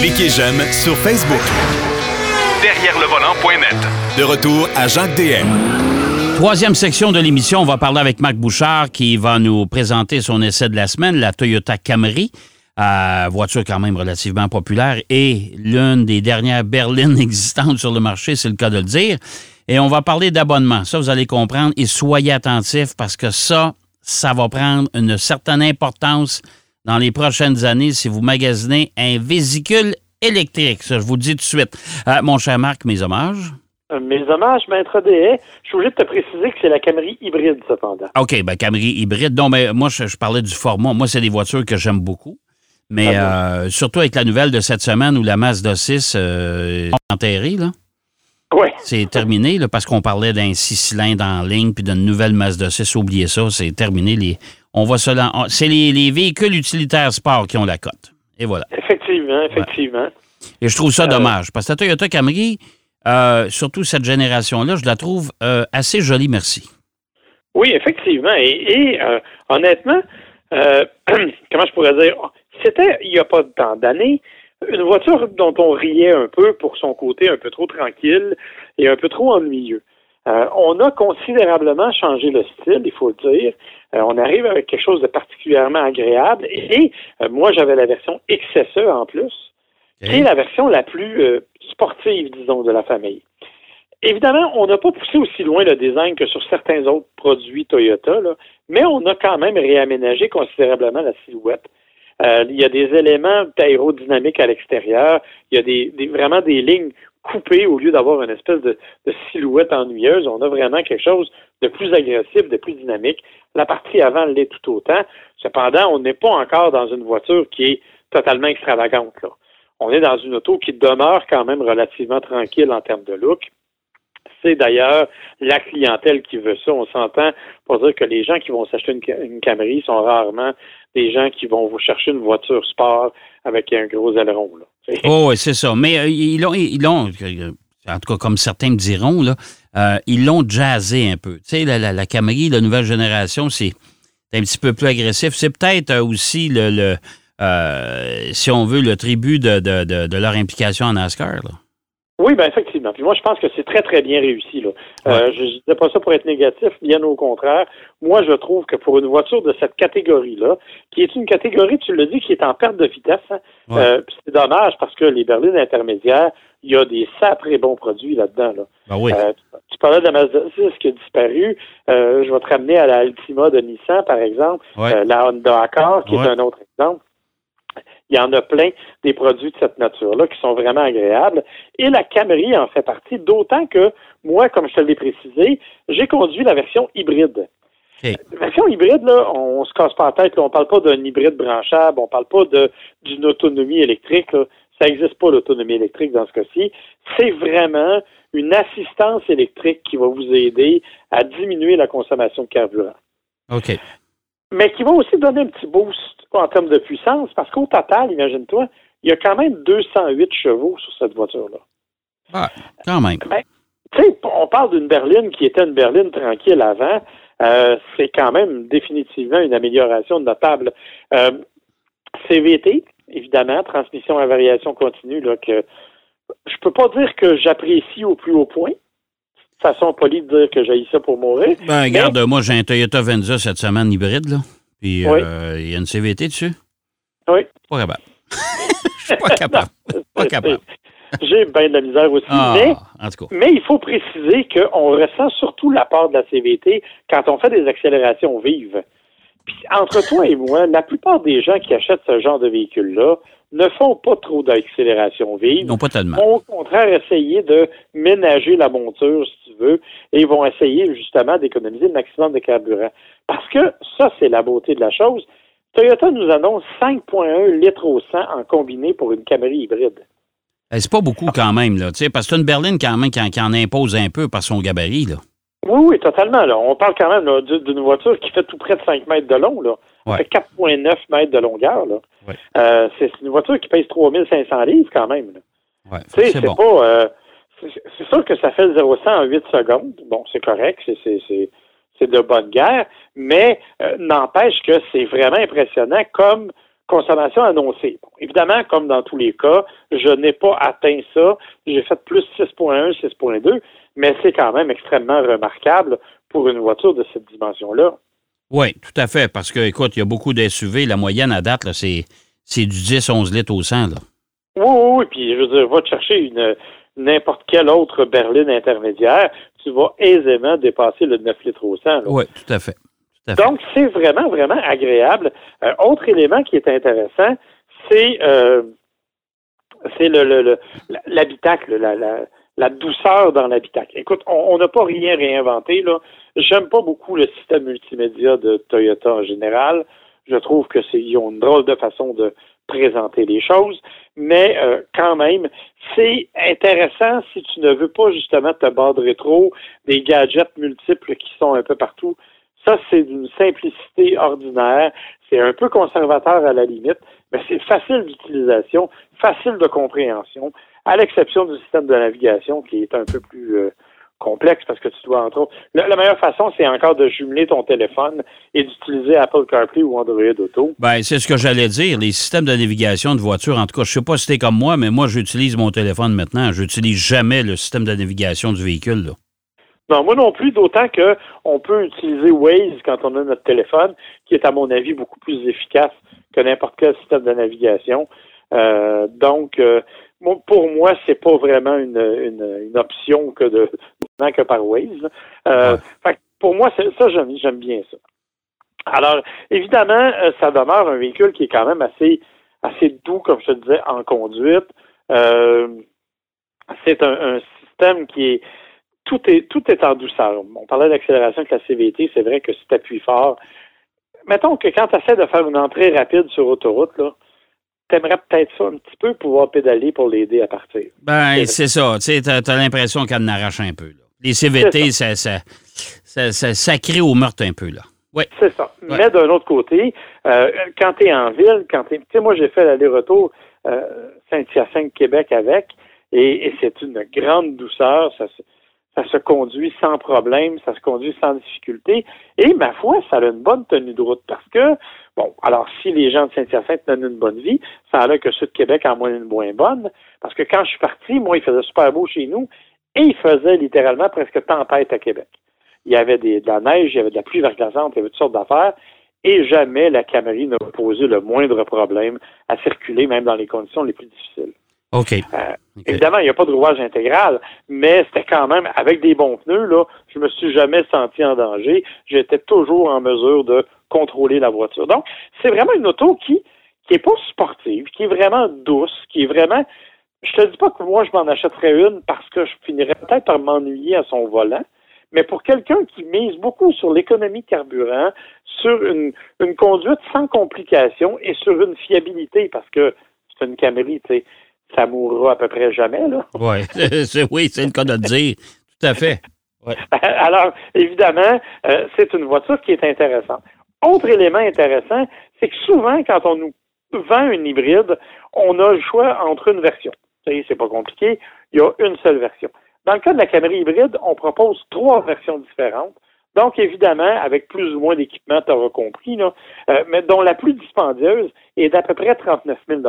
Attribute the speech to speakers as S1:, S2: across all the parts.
S1: Cliquez j'aime sur Facebook.
S2: Derrière le volant.net.
S1: De retour à Jacques DM.
S3: Troisième section de l'émission, on va parler avec Marc Bouchard qui va nous présenter son essai de la semaine, la Toyota Camry. Euh, voiture quand même relativement populaire et l'une des dernières berlines existantes sur le marché, c'est le cas de le dire. Et on va parler d'abonnement. Ça, vous allez comprendre et soyez attentifs parce que ça, ça va prendre une certaine importance dans les prochaines années si vous magasinez un vésicule électrique. Ça, je vous le dis tout de suite. Euh, mon cher Marc, mes hommages?
S4: Euh, mes hommages, Maître D. Je suis obligé de te préciser que c'est la Camry hybride, cependant.
S3: OK, ben Camry hybride. Non, mais moi, je, parlais du format. Moi, c'est des voitures que j'aime beaucoup. Mais ah euh, surtout avec la nouvelle de cette semaine où la Mazda 6 euh, est enterrée, là.
S4: Oui.
S3: C'est terminé, là, parce qu'on parlait d'un six cylindres en ligne puis d'une nouvelle Mazda 6. Oubliez ça, c'est terminé. Les, on va C'est les, véhicules utilitaires sport qui ont la cote. Et voilà.
S4: Effectivement, effectivement.
S3: Et je trouve ça dommage, parce que la Toyota Camry, euh, surtout cette génération-là, je la trouve euh, assez jolie, merci.
S4: Oui, effectivement. Et, euh, honnêtement, comment je pourrais dire, c'était il n'y a pas tant d'années une voiture dont on riait un peu pour son côté un peu trop tranquille et un peu trop ennuyeux. on a considérablement changé le style, il faut le dire. On arrive avec quelque chose de particulièrement agréable. Et, moi, j'avais la version XSE en plus, qui est la version la plus sportive, disons, de la famille. Évidemment, on n'a pas poussé aussi loin le design que sur certains autres produits Toyota, mais on a quand même réaménagé considérablement la silhouette. Euh, il y a des éléments aérodynamiques à l'extérieur, il y a des, vraiment des lignes coupées au lieu d'avoir une espèce de, silhouette ennuyeuse. On a vraiment quelque chose de plus agressif, de plus dynamique. La partie avant l'est tout autant. Cependant, on n'est pas encore dans une voiture qui est totalement extravagante. Là on est dans une auto qui demeure quand même relativement tranquille en termes de look. C'est d'ailleurs la clientèle qui veut ça. On s'entend pour dire que les gens qui vont s'acheter une, Camry sont rarement des gens qui vont vous chercher une voiture sport avec un gros aileron.
S3: Oh, oui, c'est ça. Mais euh, ils l'ont, en tout cas, comme certains me diront, là, euh, ils l'ont jazzé un peu. Tu sais, la, la, la nouvelle génération, c'est un petit peu plus agressif. C'est peut-être aussi le euh, si on veut, le tribut de, leur implication en NASCAR.
S4: Oui, ben Puis moi, je pense que c'est très, très bien réussi. Là. Euh, je ne disais pas ça pour être négatif, bien au contraire. Moi, je trouve que pour une voiture de cette catégorie-là, qui est une catégorie, tu le dis, qui est en perte de vitesse, hein, euh, c'est dommage parce que les berlines intermédiaires, il y a des sacrés bons produits là-dedans. Là.
S3: Ben oui.
S4: tu parlais de la Mazda 6 qui a disparu. je vais te ramener à la Altima de Nissan, par exemple, la Honda Accord, qui est un autre exemple. Il y en a plein des produits de cette nature-là qui sont vraiment agréables. Et la Camry en fait partie, d'autant que moi, comme je te l'ai précisé, j'ai conduit la version hybride. La version hybride, là, on, se casse pas la tête, on parle pas d'un hybride branchable, on parle pas d'une autonomie électrique. Ça n'existe pas l'autonomie électrique dans ce cas-ci. C'est vraiment une assistance électrique qui va vous aider à diminuer la consommation de carburant.
S3: OK.
S4: Mais qui va aussi donner un petit boost en termes de puissance, parce qu'au total, imagine-toi, il y a quand même 208 chevaux sur cette voiture-là.
S3: Ah, quand même.
S4: Ben, tu sais, on parle d'une berline qui était une berline tranquille avant. Euh, c'est quand même définitivement une amélioration notable. Euh, CVT, évidemment, transmission à variation continue, là, que je peux pas dire que j'apprécie au plus haut point. Façon polie de dire que j'ai ça pour mourir.
S3: Ben, regarde, moi, j'ai un Toyota Venza cette semaine hybride, là. Puis euh, il y a une CVT dessus?
S4: Oui.
S3: Pas capable. Je suis pas capable. pas capable.
S4: J'ai bien de la misère aussi.
S3: Ah,
S4: mais,
S3: en tout cas.
S4: mais il faut préciser qu'on ressent surtout la part de la CVT quand on fait des accélérations vives. Puis entre toi et moi, la plupart des gens qui achètent ce genre de véhicule-là ne font pas trop d'accélération vive.
S3: Non, pas tellement.
S4: Vont au contraire essayer de ménager la monture, si tu veux, et ils vont essayer justement d'économiser le maximum de carburant. Parce que ça, c'est la beauté de la chose. Toyota nous annonce 5,1 litres au 100 en combiné pour une Camry hybride.
S3: Eh, c'est pas beaucoup quand même, là, parce que c'est une berline quand même qui, en impose un peu par son gabarit. Là.
S4: Oui, oui, totalement. Là. On parle quand même d'une voiture qui fait tout près de 5 mètres de long. Là. Ça fait 4,9 mètres de longueur. Là. Euh, c'est une voiture qui pèse 3500 livres quand même.
S3: Là. c'est bon.
S4: pas. Euh, c'est sûr que ça fait 0 100 en 8 secondes. Bon, c'est correct. C'est de bonne guerre, mais euh, n'empêche que c'est vraiment impressionnant comme consommation annoncée. évidemment, comme dans tous les cas, je n'ai pas atteint ça. J'ai fait plus 6.1, 6.2, mais c'est quand même extrêmement remarquable pour une voiture de cette dimension-là.
S3: Oui, tout à fait, parce que, écoute, il y a beaucoup d'SUV. La moyenne à date, c'est, du 10-11 litres au 100. Là.
S4: Oui, oui, oui, puis je veux dire, va te chercher une n'importe quelle autre berline intermédiaire, tu vas aisément dépasser le 9 litres au 100.
S3: Oui, tout à fait.
S4: Donc, c'est vraiment, vraiment agréable. Un euh, autre élément qui est intéressant, c'est euh, c'est le, l'habitacle, la, la, douceur dans l'habitacle. Écoute, on n'a pas rien réinventé. là. J'aime pas beaucoup le système multimédia de Toyota en général. Je trouve que c'est ils ont une drôle de façon de présenter les choses, mais euh, quand même, c'est intéressant si tu ne veux pas justement te battre rétro, des gadgets multiples qui sont un peu partout. Ça, c'est d'une simplicité ordinaire. C'est un peu conservateur à la limite, mais c'est facile d'utilisation, facile de compréhension, à l'exception du système de navigation qui est un peu plus euh, complexe parce que tu dois entre autres. La, meilleure façon, c'est encore de jumeler ton téléphone et d'utiliser Apple CarPlay ou Android Auto.
S3: Ben, c'est ce que j'allais dire. Les systèmes de navigation de voiture, en tout cas, je sais pas si t'es comme moi, mais moi, j'utilise mon téléphone maintenant. J'utilise jamais le système de navigation du véhicule. Là.
S4: Non, moi non plus, d'autant qu'on peut utiliser Waze quand on a notre téléphone, qui est à mon avis beaucoup plus efficace que n'importe quel système de navigation. Euh, donc, euh, pour moi, c'est pas vraiment une, une, option que de que par Waze. Euh, pour moi, ça, j'aime bien ça. Alors, évidemment, ça demeure un véhicule qui est quand même assez assez doux, comme je te disais, en conduite. c'est un, système qui est tout est tout est en douceur. On parlait d'accélération avec la CVT, c'est vrai que si tu appuies fort, mettons que quand tu essaies de faire une entrée rapide sur autoroute, là, t'aimerais peut-être ça un petit peu pouvoir pédaler pour l'aider à partir.
S3: Ben, c'est ça. Tu sais, as, l'impression qu'elle n'arrache un peu. Les CVT, ça. Ça, ça, ça, crée au meurtre un peu, là. Oui.
S4: C'est ça. Mais d'un autre côté, euh, quand tu es en ville, quand tu sais, moi, j'ai fait l'aller-retour euh, Saint-Hyacinthe-Québec avec, et, et c'est une grande douceur. Ça, ça se conduit sans problème, ça se conduit sans difficulté. Et ma foi, ça a une bonne tenue de route parce que, bon, alors si les gens de Saint-Hyacinthe donnent une bonne vie, ça a que ceux de Québec en moins une moins bonne. Parce que quand je suis parti, moi, il faisait super beau chez nous et il faisait littéralement presque tempête à Québec. Il y avait de la neige, il y avait de la pluie verglaçante, il y avait toutes sortes d'affaires. Et jamais la Camry n'a posé le moindre problème à circuler, même dans les conditions les plus difficiles.
S3: OK.
S4: Euh, évidemment, il n'y a pas de rouage intégral, mais c'était quand même, avec des bons pneus, là, je me suis jamais senti en danger. J'étais toujours en mesure de contrôler la voiture. Donc, c'est vraiment une auto qui, qui est pas sportive, qui est vraiment douce, qui est vraiment, je te dis pas que moi, je m'en achèterais une parce que je finirais peut-être par m'ennuyer à son volant, mais pour quelqu'un qui mise beaucoup sur l'économie carburant, sur une, une conduite sans complications et sur une fiabilité, parce que c'est une Camry, tu sais, ça mourra à peu près jamais. Là.
S3: Ouais. oui, c'est le cas de le dire. Tout à fait.
S4: Alors, évidemment, euh, c'est une voiture qui est intéressante. Autre élément intéressant, c'est que souvent, quand on nous vend une hybride, on a le choix entre une version. C'est pas compliqué, il y a une seule version. Dans le cas de la Camry hybride, on propose trois versions différentes. Donc, évidemment, avec plus ou moins d'équipement, tu auras compris, là, euh, mais dont la plus dispendieuse est d'à peu près 39 000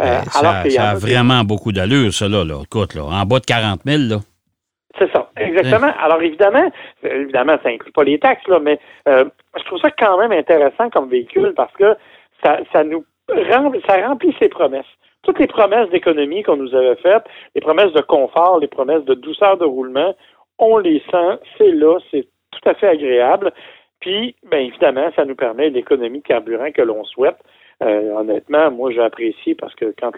S3: euh, euh, ça, a, vraiment beaucoup d'allure, ça, là, Écoute, là, en bas de 40 000, là.
S4: C'est ça, exactement. Alors, évidemment, évidemment, ça inclut pas les taxes, là, mais euh, je trouve ça quand même intéressant comme véhicule parce que ça, ça nous ça remplit ses promesses. Toutes les promesses d'économie qu'on nous avait faites, les promesses de confort, les promesses de douceur de roulement, on les sent, c'est là, c'est tout à fait agréable. Puis, bien évidemment, ça nous permet l'économie de carburant que l'on souhaite. Euh, honnêtement, moi, j'ai apprécié parce que quand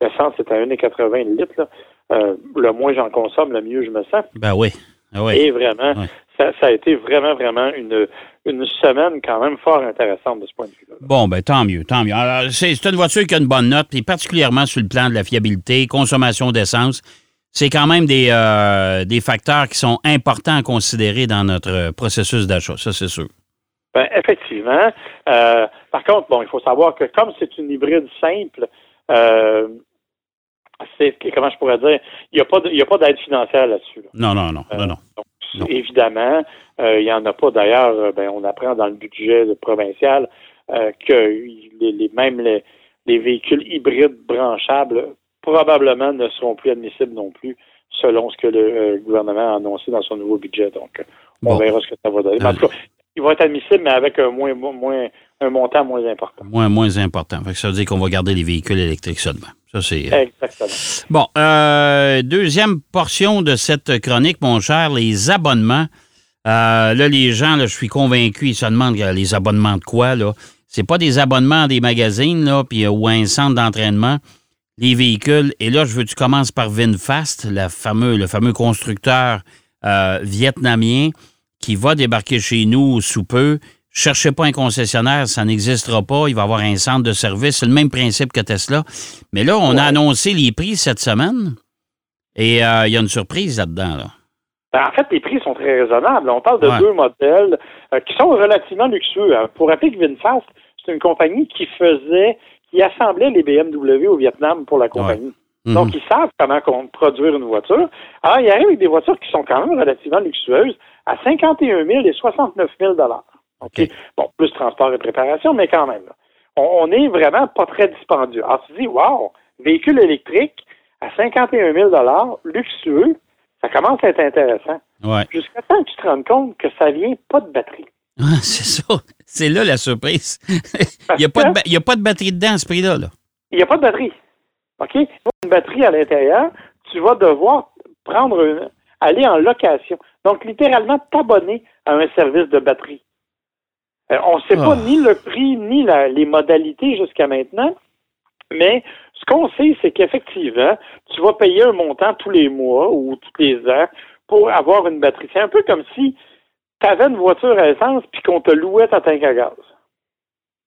S4: l'essence est à 1,80 le litre, euh, le moins j'en consomme, le mieux je me sens.
S3: Ben oui. Ah
S4: Et vraiment, ça, a été vraiment, vraiment une, une semaine quand même fort intéressante de ce point de vue-là.
S3: Bon, ben tant mieux, tant mieux. Alors, c'est une voiture qui a une bonne note, et particulièrement sur le plan de la fiabilité, consommation d'essence. C'est quand même des, euh, des facteurs qui sont importants à considérer dans notre processus d'achat, ça c'est sûr.
S4: Ben, effectivement. Euh, par contre, bon, il faut savoir que comme c'est une hybride simple, euh, c'est comment je pourrais dire, il n'y a pas il a pas d'aide financière là-dessus.
S3: Non, non, non, non, non.
S4: Évidemment, il n'y en a pas d'ailleurs, ben, on apprend dans le budget provincial, euh, que les, les- même les, les véhicules hybrides branchables probablement ne seront plus admissibles non plus, selon ce que le euh, gouvernement a annoncé dans son nouveau budget. Donc, euh, on
S3: Bon.
S4: verra ce que ça va donner. En tout cas, ils vont être admissibles, mais avec un, moins, moins, un montant moins important.
S3: Moins, moins important. Ça veut dire qu'on va garder les véhicules électriques seulement. Ça, c'est. euh,
S4: Exactement.
S3: Bon, euh, deuxième portion de cette chronique, mon cher, les abonnements. Euh, là, les gens, là, je suis convaincu, ils se demandent euh, les abonnements de quoi, là? C'est pas des abonnements à des magazines, là, puis, euh, ou à un centre d'entraînement. Les véhicules. Et là, je veux que tu commences par VinFast, la fameux, le fameux constructeur euh, vietnamien qui va débarquer chez nous sous peu. Cherchez pas un concessionnaire, ça n'existera pas. Il va y avoir un centre de service. C'est le même principe que Tesla. Mais là, on a annoncé les prix cette semaine. Et euh, il y a une surprise là-dedans. Là.
S4: Ben, en fait, les prix sont très raisonnables. On parle de
S3: Ouais.
S4: deux modèles euh, qui sont relativement luxueux. hein. Pour rappeler que VinFast, c'est une compagnie qui faisait, qui assemblait les BMW au Vietnam pour la compagnie.
S3: Mhm.
S4: Donc, ils savent comment produire une voiture. Alors, ils arrivent avec des voitures qui sont quand même relativement luxueuses à 51 000 et 69 000 OK.
S3: OK?
S4: Bon, plus transport et préparation, mais quand même. là. On, on est vraiment pas très dispendieux. Alors, tu dis, wow, véhicule électrique à 51 000 luxueux, ça commence à être intéressant.
S3: Ouais.
S4: Jusqu'à temps que tu te rendes compte que ça vient pas de batterie.
S3: Ah, c'est ça. C'est là la surprise. il n'y a, a pas de batterie dedans à ce prix-là. Là.
S4: Il n'y a pas de batterie. OK? Une batterie à l'intérieur, tu vas devoir prendre une, aller en location. Donc, littéralement, t'abonner à un service de batterie. Euh, on ne sait
S3: Ah.
S4: pas ni le prix, ni la- les modalités jusqu'à maintenant, mais ce qu'on sait, c'est qu'effectivement, tu vas payer un montant tous les mois ou tous les ans pour avoir une batterie. C'est un peu comme si tu avais une voiture à essence puis qu'on te louait ta tank à gaz.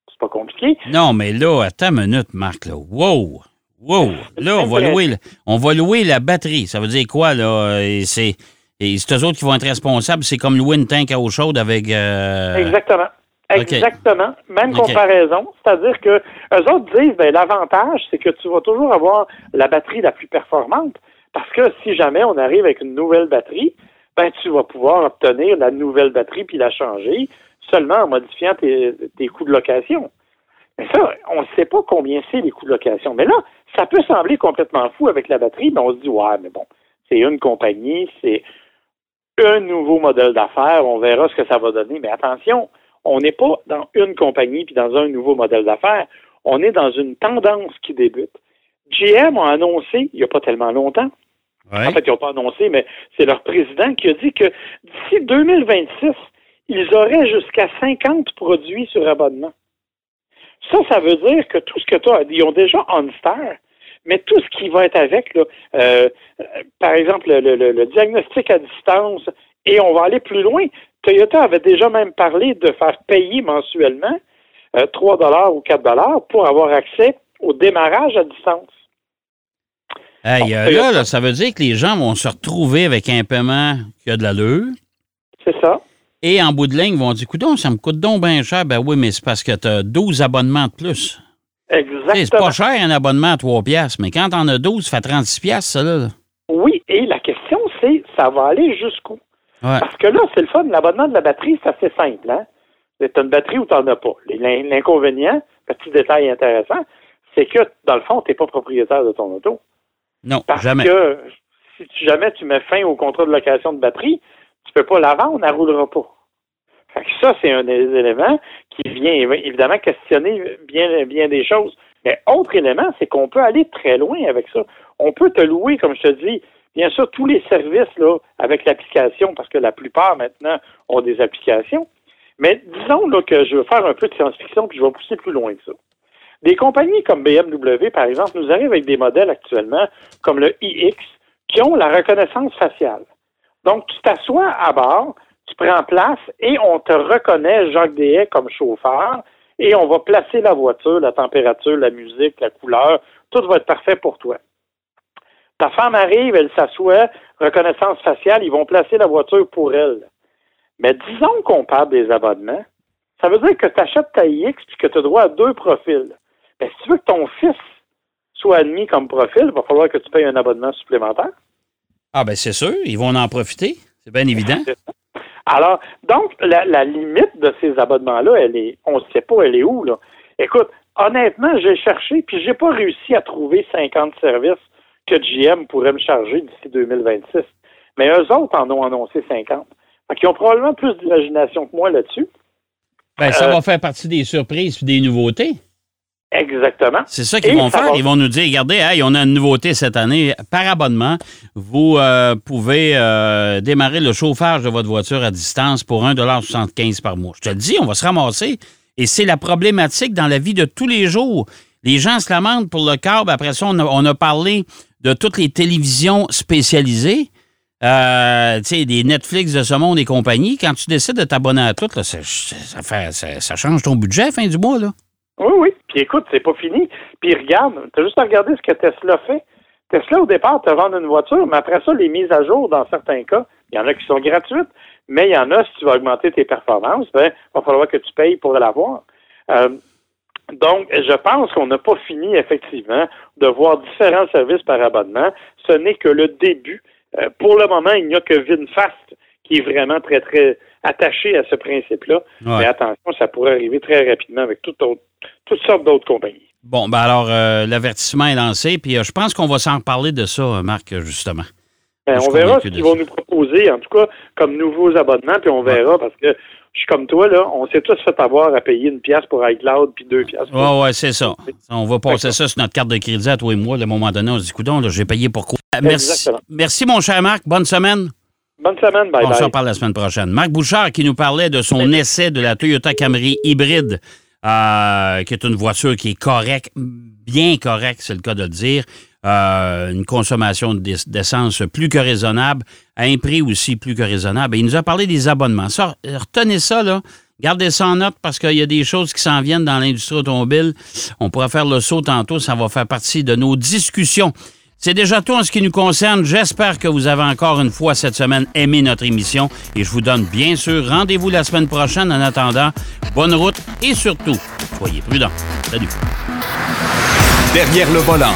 S4: C'est pas compliqué.
S3: Non, mais là, attends une minute, Marc. Là. Wow! Wow! Là, on va, louer, on va louer la batterie. Ça veut dire quoi, là? Et c'est, et c'est eux autres qui vont être responsables. C'est comme louer une tank à eau chaude avec. euh,
S4: Exactement. Exactement. Même comparaison. C'est-à-dire que eux autres disent, ben, l'avantage, c'est que tu vas toujours avoir la batterie la plus performante. Parce que si jamais on arrive avec une nouvelle batterie, ben, tu vas pouvoir obtenir la nouvelle batterie puis la changer seulement en modifiant tes, tes coûts de location. Mais ça, on ne sait pas combien c'est les coûts de location. Mais là, ça peut sembler complètement fou avec la batterie, mais on se dit, ouais, mais bon, c'est une compagnie, c'est un nouveau modèle d'affaires, on verra ce que ça va donner. Mais attention, on n'est pas dans une compagnie puis dans un nouveau modèle d'affaires. On est dans une tendance qui débute. GM a annoncé, il n'y a pas tellement longtemps,
S3: ouais.
S4: en fait, ils n'ont pas annoncé, mais c'est leur président qui a dit que d'ici 2026, ils auraient jusqu'à 50 produits sur abonnement. Ça, ça veut dire que tout ce que tu as, ils ont déjà OnStar, mais tout ce qui va être avec, là, euh, par exemple, le, le- le diagnostic à distance, et on va aller plus loin. Toyota avait déjà même parlé de faire payer mensuellement euh, 3 ou 4 pour avoir accès au démarrage à distance.
S3: Hey, euh, là, là, ça veut dire que les gens vont se retrouver avec un paiement qui a de l'allure.
S4: C'est ça.
S3: Et en bout de ligne, ils vont dire, écoute, ça me coûte donc bien cher. Ben oui, mais c'est parce que tu as 12 abonnements de plus. Sais, C'est
S4: Exactement.
S3: pas cher un abonnement à 3 piastres, mais quand t'en as 12, ça fait 36 piastres, ça, là.
S4: Oui, et la question, c'est ça va aller jusqu'où?
S3: Ouais.
S4: Parce que là, c'est le fun. L'abonnement de la batterie, c'est assez simple. Hein? Tu as une batterie ou tu n'en as pas. L'inconvénient, petit détail intéressant, c'est que, dans le fond, tu n'es pas propriétaire de ton auto.
S3: Non,
S4: Parce
S3: jamais.
S4: que si tu- jamais tu mets fin au contrat de location de batterie, tu peux pas la vendre, elle roulera pas. Ça, c'est un des éléments qui vient évi- évidemment questionner bien, bien des choses. Mais autre élément, c'est qu'on peut aller très loin avec ça. On peut te louer, comme je te dis, bien sûr, tous les services là, avec l'application, parce que la plupart maintenant ont des applications. Mais disons là, que je veux faire un peu de science-fiction, puis je vais pousser plus loin que ça. Des compagnies comme BMW, par exemple, nous arrivent avec des modèles actuellement, comme le iX, qui ont la reconnaissance faciale. Donc, tu t'assois à bord, tu prends place et on te reconnaît, Jacques Dehay, comme chauffeur, et on va placer la voiture, la température, la musique, la couleur, tout va être parfait pour toi. Ta femme arrive, elle s'assoit, reconnaissance faciale, ils vont placer la voiture pour elle. Mais disons qu'on parle des abonnements, ça veut dire que tu achètes ta iX puis que tu as droit à deux profils. Mais si tu veux que ton fils soit admis comme profil, il va falloir que tu payes un abonnement supplémentaire.
S3: Ah, ben c'est sûr, ils vont en profiter. C'est bien évident.
S4: Alors, donc, la, la limite de ces abonnements-là, elle est, on ne sait pas, elle est où, là. Écoute, honnêtement, j'ai cherché, puis j'ai pas réussi à trouver 50 services que GM pourrait me charger d'ici 2026. Mais eux autres en ont annoncé 50. Fait ils ont probablement plus d'imagination que moi là-dessus.
S3: Ben, ça euh, va faire partie des surprises et des nouveautés.
S4: Exactement.
S3: C'est ça qu'ils vont faire. Ils vont nous dire, regardez, hey, on a une nouveauté cette année. Par abonnement, vous euh, pouvez euh, démarrer le chauffage de votre voiture à distance pour 1,75 par mois. Je te le dis, on va se ramasser. Et c'est la problématique dans la vie de tous les jours. Les gens se lamentent pour le câble. Après ça, on a, parlé de toutes les télévisions spécialisées. Euh, tu sais, des Netflix de ce monde et compagnie. Quand tu décides de t'abonner à tout, ça, fait, ça, change ton budget à la fin du mois. Là.
S4: Oui, oui. Puis écoute, c'est pas fini. Puis regarde, tu as juste à regarder ce que Tesla fait. Tesla, au départ, te vend une voiture, mais après ça, les mises à jour, dans certains cas, il y en a qui sont gratuites, mais il y en a, si tu veux augmenter tes performances, ben, il va falloir que tu payes pour l'avoir. Euh, donc, je pense qu'on n'a pas fini, effectivement, de voir différents services par abonnement. Ce n'est que le début. Euh, pour le moment, il n'y a que VinFast qui est vraiment très, très attaché à ce principe-là. Mais attention, ça pourrait arriver très rapidement avec toutes sortes d'autres compagnies.
S3: Bon, ben alors, euh, l'avertissement est lancé, puis je pense qu'on va s'en reparler de ça, Marc, justement.
S4: Ben, on verra ce qu'ils vont nous proposer, en tout cas, comme nouveaux abonnements, puis on verra, parce que je suis comme toi, là, on s'est tous fait avoir à payer une pièce pour iCloud, puis deux pièces pour...
S3: Oui, oui, c'est ça. On va passer ça sur notre carte de crédit à toi et moi, à un moment donné, on se dit, coudon, j'ai payé pour quoi? Merci, merci, mon cher Marc. Bonne semaine.
S4: Bonne semaine, bye
S3: On se reparle la semaine prochaine. Marc Bouchard qui nous parlait de son essai de la Toyota Camry hybride, euh, qui est une voiture qui est correcte, bien correcte, c'est le cas de le dire. Euh, une consommation d'essence plus que raisonnable, à un prix aussi plus que raisonnable. il nous a parlé des abonnements. Retenez ça, là. Gardez ça en note parce qu'il y a des choses qui s'en viennent dans l'industrie automobile. On pourra faire le saut tantôt, ça va faire partie de nos discussions. C'est déjà tout en ce qui nous concerne. J'espère que vous avez encore une fois cette semaine aimé notre émission et je vous donne bien sûr rendez-vous la semaine prochaine. En attendant, bonne route et surtout, soyez prudents. Salut.
S1: Derrière le volant.